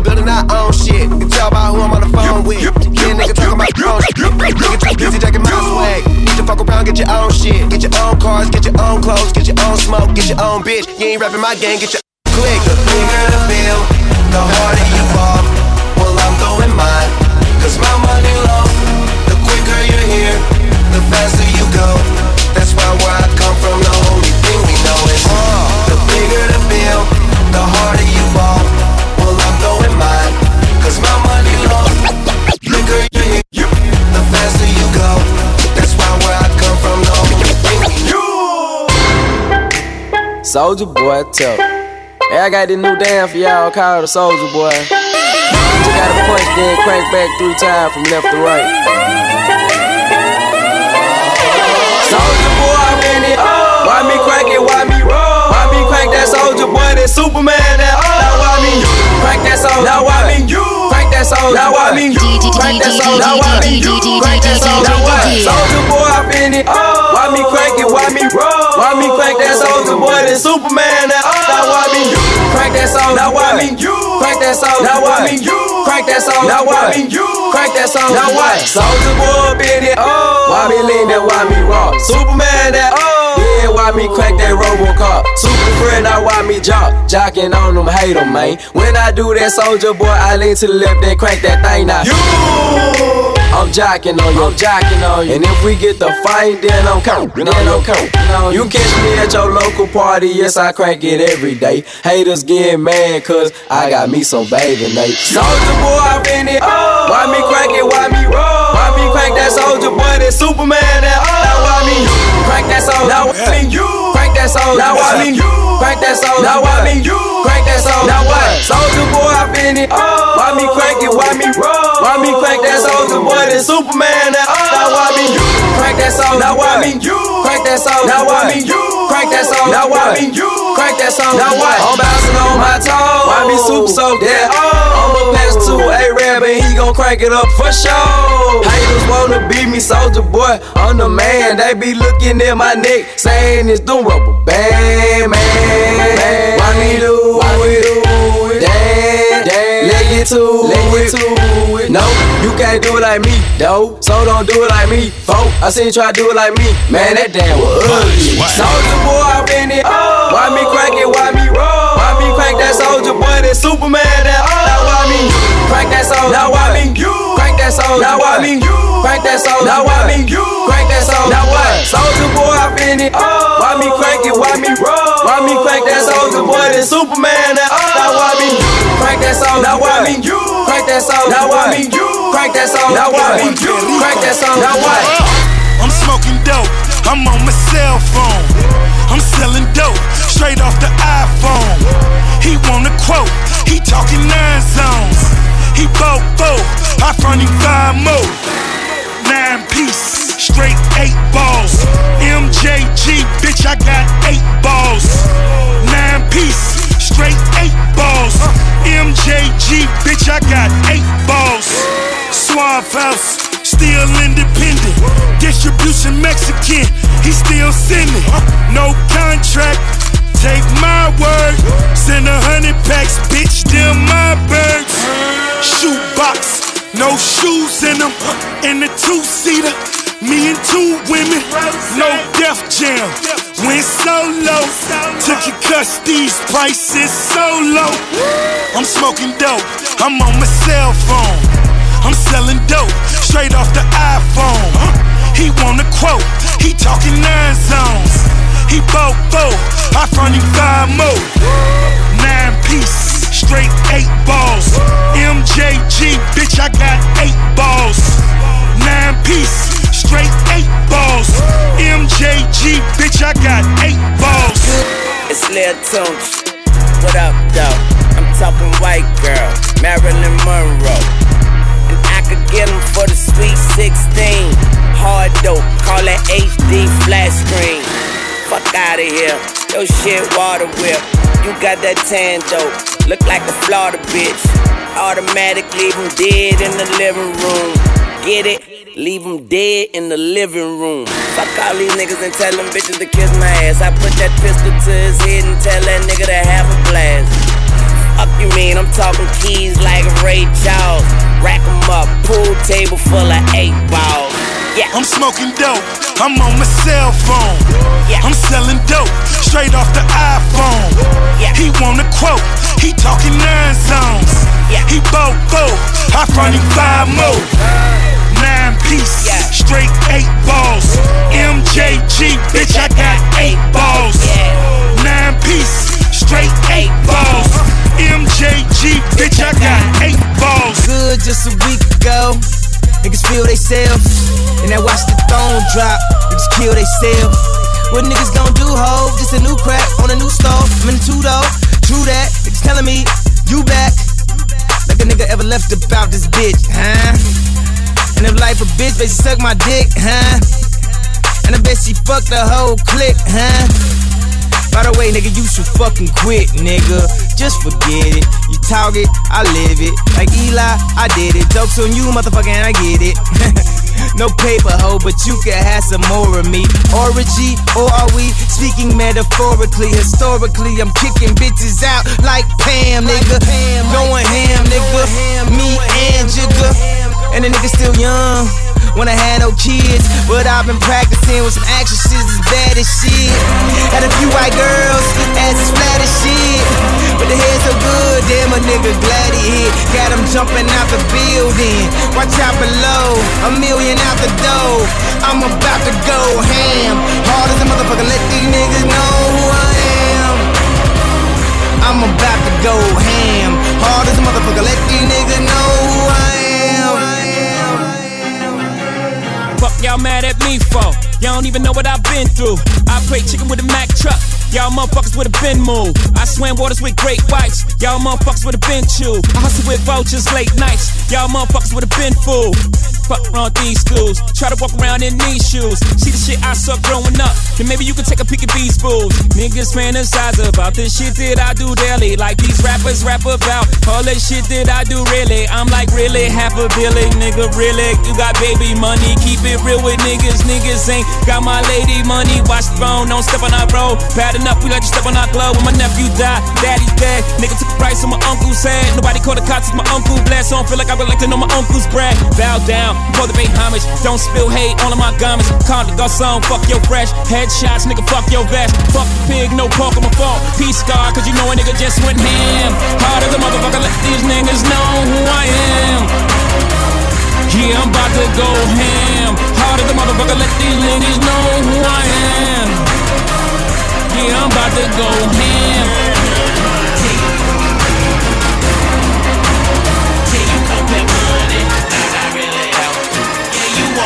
The building, I own shit. You can tell by who I'm on the phone with. Yeah, nigga talking about own shit. Nigga too busy jacking my swag. Need to fuck around, get your own shit. Get your own cars, get your own clothes, get your own smoke, get your own bitch. You ain't rapping my gang, get your click. The bigger the bill, the harder you fall. Well, I'm throwing mine, cause my money long. The quicker you're here, the faster you go. Soldier boy, tell. Hey, I got this new dance for y'all called the Soldier Boy. You just gotta punch, then crank back three times from left to right. Soldier boy, I'm in it. Why me crank it? Why me roll? Why me crank that soldier boy? That Superman? That oh. Now why me crank that soldier? Now why me you that soldier? Now why me crank that soldier? Now why me you crank that soldier? Now what? Soldier boy, I'm in it. Why me crank it? Why me roll? Why me crank that soldier boy? That Superman? That oh. Now why me you crank that soldier? Now why me you crank that soldier? Now why me you crank that soldier? Now why me you crank that soldier? Now what? Soldier boy, up in it. Oh. Why me lean that? Why me raw? Superman? That oh. Why me crack that Robocop? Super friend, now why me jock? Jocking on them, hate them, man. When I do that, soldier boy, I lean to the left and crank that thing now. You! I'm jocking on you, I'm jocking on you. And if we get the fight, then I'm coming, then I'm coming. You catch me at your local party, yes, I crank it every day. Haters get mad, cause I got me some bathing Nate. Soldier boy, I been it. Oh. Why me crank it, why me roll? Why me crank that soldier boy, that Superman, that oh. Now why me crank that soul. Now why me you? Crank that soul. Now why me you? Crank that soul. Now why me you? Crank that soldier. Now what? Soldier boy, I been it. Oh. Why me crank it, why me roll? Why me crank that soldier boy? more Superman. Now, oh. now why me you crank that song? Now why me you crank that song? Now why me you crank that song? Now why me you that song? Now what? I'm bouncing on my toes. Why me super so dead? Oh. I'ma pass to a rap and he gon' crank it up for sure. Haters wanna beat me, soldier boy. I'm the man. They be looking at my neck, saying it's the rubber band, man. Why me do? Why me do it? Damn, damn. Let get to it. No, you can't do it like me, though. So don't do it like me, folk. I seen you try to do it like me. Man, that damn was ugly. Soldier boy, I been it. Oh. Why me crank it? Why me roll? Why me crank that soldier boy? That Superman? That oh. Now why me crank that soldier? Now why me crank that soldier? Now why me crank that soldier? Now why me crank that soldier? Now what? Soldier boy, I been it. Oh. Why me crank it? Why me roll? Why me crank that soldier boy? That Superman? That oh. Now why me crank that soldier? Now why me crank that soldier? Now why me crank that soldier? Now why me crank that soldier? Now what? I'm smoking dope. I'm on my cell phone. I'm selling dope straight off the iPhone. He want a quote. He talking nine zones. He bought four. I front him five more. Nine piece, straight eight balls. MJG, bitch, I got eight balls. Nine piece, straight eight balls. MJG, bitch, I got eight balls. Suave House, still independent. Distribution Mexican, he still sending. No contract, take my word. Send a hundred packs, bitch, them my birds. Shoebox, no shoes in them. In the two seater, me and two women. No death Jam, went solo. Took your cuss, these prices so low. I'm smoking dope, I'm on my cell phone. I'm selling dope straight off the iPhone. He wanna quote, he talking nine zones. He bought four, I front him five more. Nine piece, straight eight balls. MJG, bitch, I got eight balls. Nine piece, straight eight balls. MJG, bitch, I got eight balls. It's Lil Tunch. What up, though? I'm talking white girl, Marilyn Monroe. And I could get 'em for the sweet 16. Hard dope, call it HD flat screen. Fuck out of here. Yo shit water whip. You got that tan dope. Look like a Florida bitch. Automatic leave 'em dead in the living room. Get it? Leave 'em dead in the living room. Fuck all these niggas and tell them bitches to kiss my ass. I put that pistol to his head and tell that nigga to have a blast. Fuck you mean? I'm talking keys like Ray Charles. Rack 'em up, pool table full of eight balls. Yeah. I'm smoking dope. I'm on my cell phone. Yeah. I'm selling dope straight off the iPhone. Yeah. He want a quote. He talking nine zones. Yeah. He bought four. I front him five more. Nine piece. Yeah. Straight eight balls. MJG, bitch, I got eight balls. Yeah. Nine piece. Straight eight balls. MJG, bitch, I got eight balls. Good just a week ago. Niggas feel they self. And I watch the throne drop. Niggas kill they self. What niggas gon' do, ho? Just a new crack on a new stove. I'm in the two though. True that. Niggas telling me you back. Like a nigga ever left about this bitch, huh? And if life a bitch, bet she suck my dick, huh? And I bet she fucked the whole clique, huh? By the way, nigga, you should fucking quit, nigga. Just forget it. You talk it, I live it. Like Eli, I did it. Jokes on you, motherfucker, and I get it. no paper hoe, but you can have some more of me. Orgy, or are we speaking metaphorically? Historically, I'm kicking bitches out like Pam, nigga. pam Going ham, nigga. Me and Jigga. And the nigga still young. When I had no kids. But I've been practicing with some actresses as bad as shit. Had a few white girls, asses flat as shit. But the head so good, damn a nigga glad he hit. Got him jumping out the building. Watch out below, a million out the door. I'm about to go ham. Hard as a motherfucker, let these niggas know who I am. I'm about to go ham. Hard as a motherfucker, let these niggas know Fuck y'all mad at me for? Y'all don't even know what I've been through. I play chicken with a Mack truck. Y'all motherfuckers would have been moved. I swam waters with great whites. Y'all motherfuckers would have been chewed. I hustle with vultures late nights. Y'all motherfuckers would have been fooled. Fuck around these schools. Try to walk around in these shoes. See the shit I saw growing up. Then maybe you can take a peek at these fools. Niggas fantasize about the shit that I do daily. Like these rappers rap about all the shit that I do really. I'm like really half a billion, nigga. Really, you got baby money. Keep it real with niggas. Niggas ain't got my lady money. Watch the phone, don't step on our road. Bad enough, we let you step on our glove. When my nephew died, daddy's dead. Nigga took the price on my uncle's head. Nobody called the cops, my uncle blessed. So I don't feel like I would like to know my uncle's bread. Bow down, before the pay homage. Don't spill hate all of my garments. Calm the garçon, fuck your fresh. Headshots, nigga, fuck your vest. Fuck the pig, no pork on my fault. Peace scar, cause you know a nigga just went ham. Hard as a motherfucker, let these niggas know who I am. Yeah, I'm about to go ham. Hard as a motherfucker, let these niggas know who I am. Yeah, I'm about to go ham.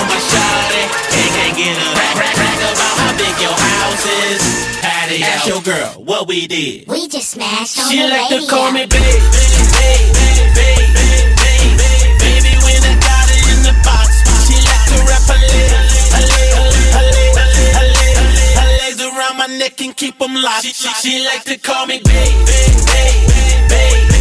Want my shawty. Can't, can't get a crack, crack about how big your house is. Patty, ask your girl what we did. We just smashed on She the like radio. to call me babe, babe, babe, babe, babe, babe, babe, babe. Baby, when I got it in the box, she like to wrap her leg, her leg, her leg, her leg, her leg, her legs around my neck and keep 'em locked. She, she, she like to call me babe, babe, babe, babe, babe, babe, babe.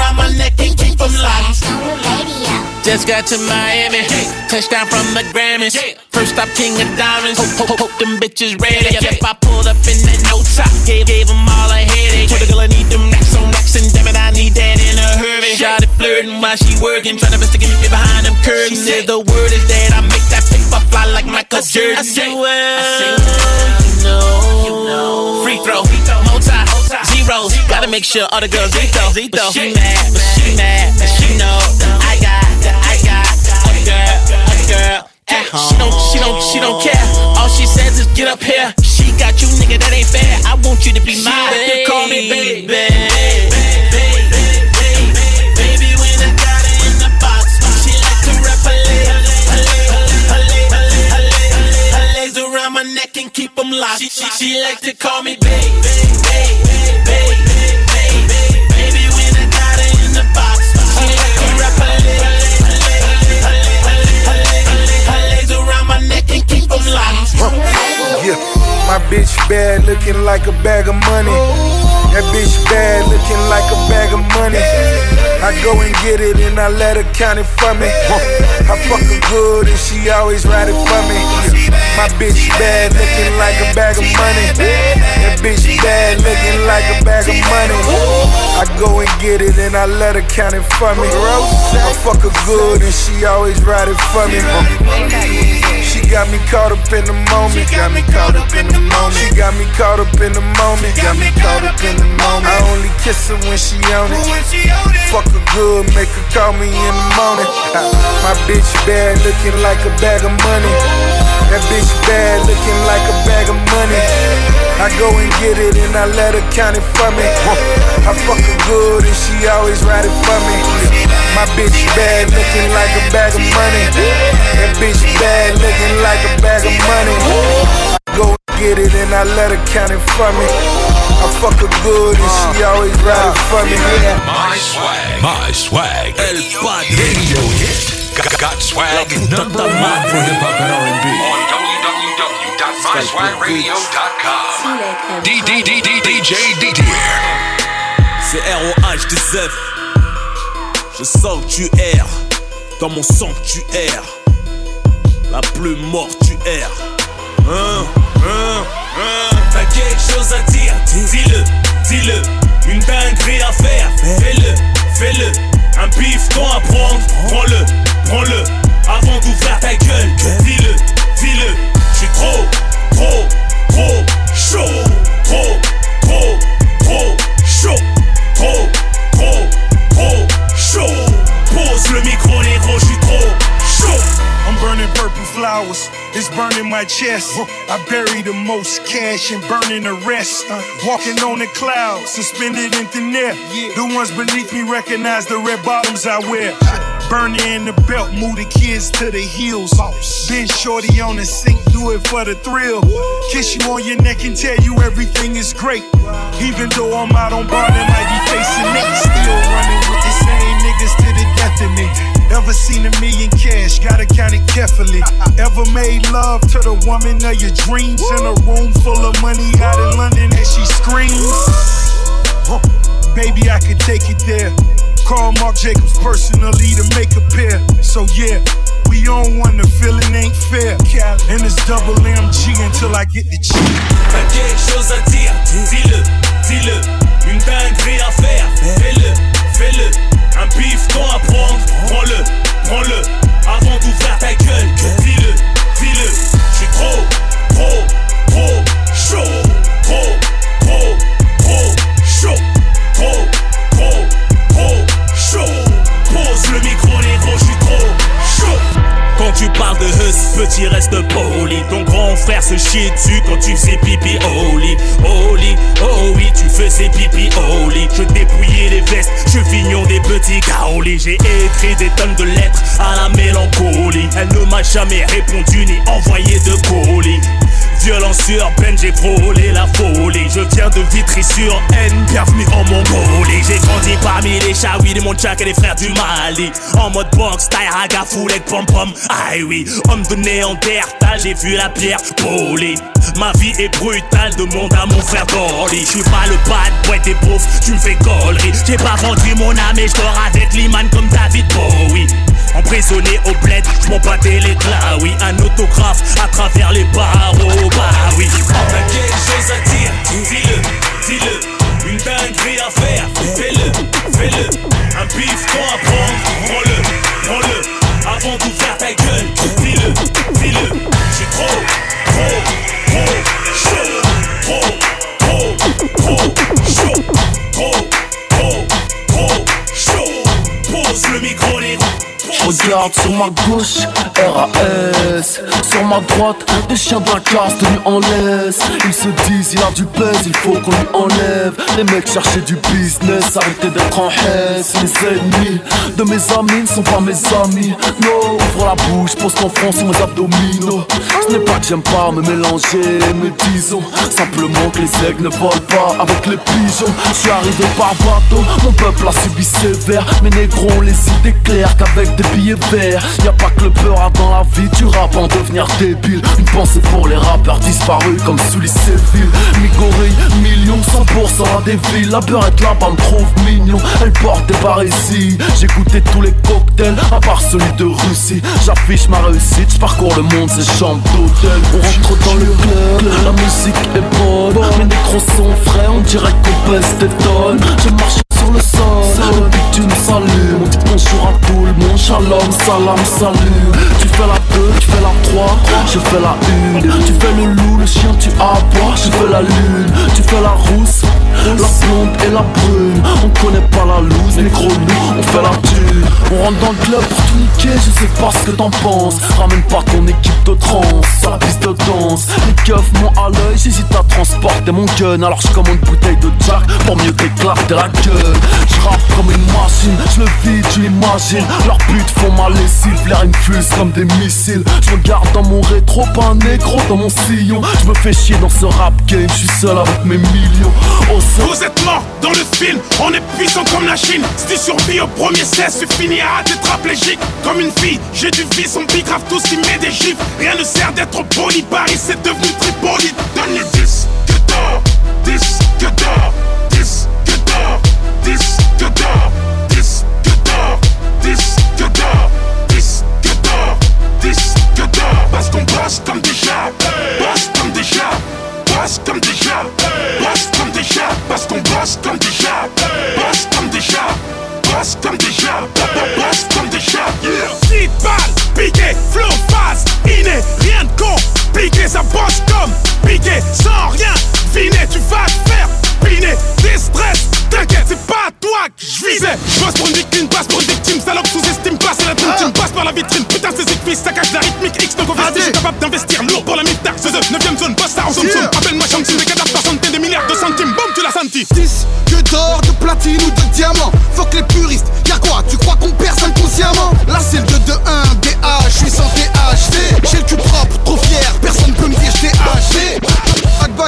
Around my neck and keep 'em locked. Just got to Miami, touchdown from the Grammys. First stop, King of Diamonds. Hope, hope, hope them bitches ready. Yep, I pulled up in that no top, gave, gave them all a headache. Told the girl I need them racks on racks, and damn it, I need that hurry. Shot it flirting while she working, trying to get me behind them curtains. She said the word is that I make that paper fly like Michael Jordan. I said, well, you know, free throw, multi, zeros. Gotta make sure all the girls Zito, Zito. But she mad, but she mad, but she know I got, I got a girl, a girl at home. She don't, she don't, she don't care. All she says is get up here. She got you, nigga, that ain't fair. I want you to be mine. You call me baby. Baby, She, like to call me babe, babe, babe, babe, babe, babe. Baby, when I got it in the box, she like to wrap her leg, her leg, her leg, her leg, her leg, her leg, her legs around my neck and keep 'em locked. Yeah, my bitch bad, looking like a bag of money. That bitch bad, looking like a bag of money. I go and get it and I let her count it for me. I fuck her good and she always ride it for me. My bitch bad, looking like a bag of money. That bitch bad, looking like a bag of money. I go and get it and I let her count it for me. I fuck her good and she always ride it for me. She got me caught up in the moment. Got me caught up in the moment. She got me caught up in the moment. Got me caught up in the moment. I only kiss her when she on it. Fuck her good, make her call me in the morning. My bitch bad, looking like a bag of money. That bitch bad, looking like a bag of money. I go and get it and I let her count it for me. I fuck her good and she always ride it for me. My bitch bad, looking like a bag of money. That bitch bad, looking like a bag of money. Go and get it and I let her count it for me. I fuck her good and she always ride it for me. Yeah. My swag, my swag. El Radio hit. Got, got swag number one for hip hop and R&B on www.myswagradio.com. D D D D DJ D C'est ROH des F. Je sens que tu erres. Dans mon sanctuaire. La plus mortuaire. Hein, hein, hein. T'as quelque chose à dire, dis-le, dis-le. une dinguerie à faire, fais-le, fais-le. Un pifton à prendre, prends-le. Chest. I bury the most cash and burning the rest. Walking on the clouds, suspended in thin air. The ones beneath me recognize the red bottoms I wear. Burning in the belt, move the kids to the heels. Been shorty on the sink, do it for the thrill. Kiss you on your neck and tell you everything is great. Even though I'm out on bar, they might be facing Nate. Still running with the same niggas to the death of me. Ever seen a million cash? Gotta count it carefully. Ever made love to the woman of your dreams in a room full of money out in London as she screams? Huh. Baby, I could take it there. Call Mark Jacobs personally to make a pair. So yeah, we on one, the feeling ain't fair. And it's double MG until I get the check. T'as quelque chose à dire, dis-le, dis-le. Une dinguerie à faire, fais-le, fais-le. Un pifton à prendre, prends-le, prends-le. Avant d'ouvrir ta gueule, dis-le, dis-le. J'suis trop, trop, trop chaud, trop, trop, trop chaud, trop, trop, trop chaud. Pose le micro, négro, j'suis trop chaud. Quand tu parles de hus, petit reste poli. Ton grand frère se chie dessus quand tu faisais pipi. Au lit, oh oui, tu faisais pipi lit. Je dépouillais les vestes, J'ai écrit des tonnes de lettres à la mélancolie. Elle ne m'a jamais répondu ni envoyé de colis. Violence urbaine, j'ai frôlé la folie. Je viens de Vitry sur N, bienvenue en Mongolie. J'ai grandi parmi les Chaouis, les Montchak et les frères du Mali. En mode box, taille, raga, foulée, pom pom. Aïe oui, homme de Néandertal, j'ai vu la pierre polie. Ma vie est brutale, demande à mon frère Dolly. Je suis pas le bad boy des pauvres, tu me fais gollerie. J'ai pas vendu mon âme et je avec Liman comme David Bowie. Emprisonné au bled, je m'en battais les oui. Un autographe à travers les barreaux, bah oui. T'as quelque chose à dire, dis-le, dis-le. Une dinguerie à faire, fais-le, fais-le. Un pifton à prendre, prends-le, prends-le. Avant ta Regarde sur ma gauche, RAS Sur ma droite, des chiens de la classe tenus en laisse. Ils se disent il a du pèse, il faut qu'on lui enlève. Les mecs cherchaient du business, arrêtez d'être en haisse Les ennemis de mes amis ne sont pas mes amis. Non, ouvre la bouche, pose ton front sur mes abdominaux. Ce n'est pas que j'aime pas me mélanger, mais disons Simplement que les aigles ne volent pas avec les pigeons. Je suis arrivé par bateau, mon peuple a subi sévère. Mes négros ont les idées claires qu'avec des billets verts Y'a pas que le peur dans la vie du rap en devenir débile. Une pensée pour les rappeurs disparus comme Sully Séville. Migorille, millions, 100% à des villes. La beurette là-bas me trouve mignon. Elle porte des barésies J'ai goûté tous les cocktails à part celui de Russie. J'affiche ma réussite, j'parcours le monde, c'est chambre d'hôtel On rentre dans le club, la musique est bonne. Mes négros sont frais, on dirait qu'on pèse des tonnes. Je marche sur le sol, le bitume s'allume On dit bonjour à tout le monde, shalom, salam, salut. Tu fais la 2, tu fais la 3, je fais la 1 Tu fais le loup, le chien, tu aboies, je fais la lune. Tu fais la rousse, la blonde et la brune. On connaît pas la loose, les gros nous, on fait la thune On rentre dans le club pour tout niquer, je sais pas ce que t'en penses. Ramène pas ton équipe de trans, la piste de danse. Les keufs m'ont à l'œil, j'hésite à transporter mon gun. Alors je commande une bouteille de Jack pour mieux t'éclater la gueule. Je comme une machine. Je le vis, tu l'imagines Leurs putes font ma lessive, l'air une fuse comme des missiles. Je regarde dans mon rétro, pas un négro dans mon sillon. Je me fais chier dans ce rap game, je suis seul avec mes millions. Oh, Vous êtes morts dans le film, on est puissant comme la Chine. Si tu survis au premier cesse, tu finiras tétraplégique Comme une fille, j'ai du vice, on pique grave tout ce qui met des gifs. Rien ne sert d'être poli, Paris c'est devenu tripolite Donne le 10 que d'or, 10 que d'or, 10 que d'or, 10 passe comme déjà, passe comme déjà, passe comme déjà, passe comme déjà, parce qu'on passe comme déjà, passe comme déjà, passe comme déjà, passe comme déjà. Petite balle, piqué, flow fast, inné, rien de compliqué, ça bosse je visais. Bosse pour une victime, passe pour une victime. Salope sous-estime, passe la dream team, passe par la vitrine. Putain, c'est Zigfis, ça cache la rythmique X. Donc suis capable d'investir lourd pour la miftar. C'est The 9ème zone, boss ça en somme somme. Appelle-moi Shamsim, des cadavres par centaines de milliards de centimes. Boum, tu l'as senti. 10 que d'or, de platine ou de diamant. Fuck les puristes, y'a quoi? Tu crois qu'on perd inconsciemment Là c'est le 2 2 1 DH, je suis sans THC. J'ai le cul propre, trop fier, personne peut me dire j't'ai haché.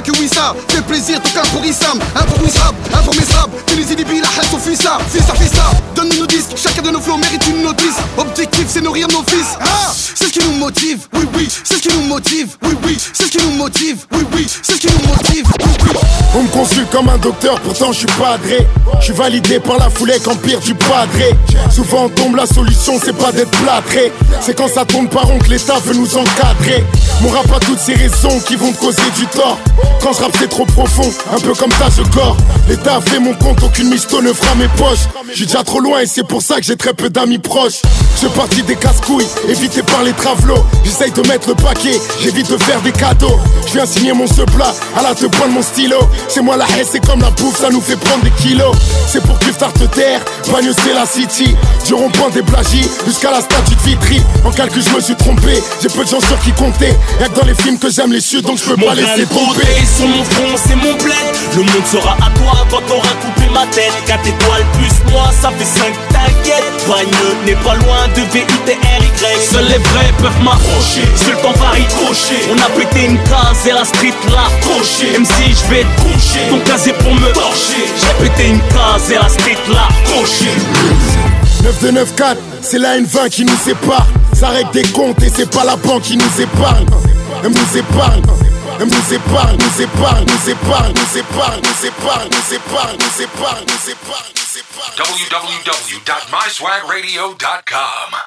Que oui ça, fait plaisir, tout cas pour Issam. Un pour Wisrab, un pour Misrab. Tunisie, Libye, la haine, fils ça, fils ça, fils ça. Donne-nous nos disques, chacun de nos flots mérite une notice. Objectif, c'est nourrir nos fils. Ah, c'est ce qui nous motive, oui, oui. C'est ce qui nous motive, oui, oui. C'est ce qui nous motive, oui, oui. C'est ce qui nous motive, oui, oui. On me consulte comme un docteur, pourtant je suis padré. Je suis validé par la foulée qu'empire du padré. Souvent on tombe, la solution c'est pas d'être plâtré. C'est quand ça tourne par rond que l'État veut nous encadrer. Mon a toutes ces raisons qui vont te causer du tort. Quand je rappe c'est trop profond, un peu comme ça je corps. L'État fait mon compte, aucune misto ne fera mes poches. Je suis déjà trop loin et c'est pour ça que j'ai très peu d'amis proches. Je parti des casse-couilles, évité par les travelots. J'essaye de mettre le paquet, j'évite de faire des cadeaux. Je viens signer mon ce plat, à la te prendre mon stylo. C'est moi la haine, c'est comme la bouffe, ça nous fait prendre des kilos. C'est pour que te terre, Bagnos c'est la city. Du rond-point des plagies jusqu'à la statue de Vitry. En calcul, je me suis trompé, j'ai peu de gens sur qui compter. Y'a que dans les films que j'aime les chutes, donc je peux pas laisser tomber. sur mon front, c'est mon bled. Le monde sera à toi quand t'auras coupé ma tête. 4 étoiles plus moi, ça fait 5, t'inquiète. Bagneux n'est pas loin de VUTRY. Seuls les vrais peuvent m'approcher, seul temps va y On a pété une case et la street l'a croché. Même si je vais te coucher, ton casier pour me torcher. J'ai pété une case et la street l'a croché. 9 2 9 4, c'est la N20 qui nous sépare. Ça règle des comptes et c'est pas la banque qui nous épargne. Elle nous épargne. Elle nous épargne, nous épargne, nous épargne, nous épargne, nous épargne, nous épargne, nous épargne, nous épargne, nous épargne. www.myswagradio.com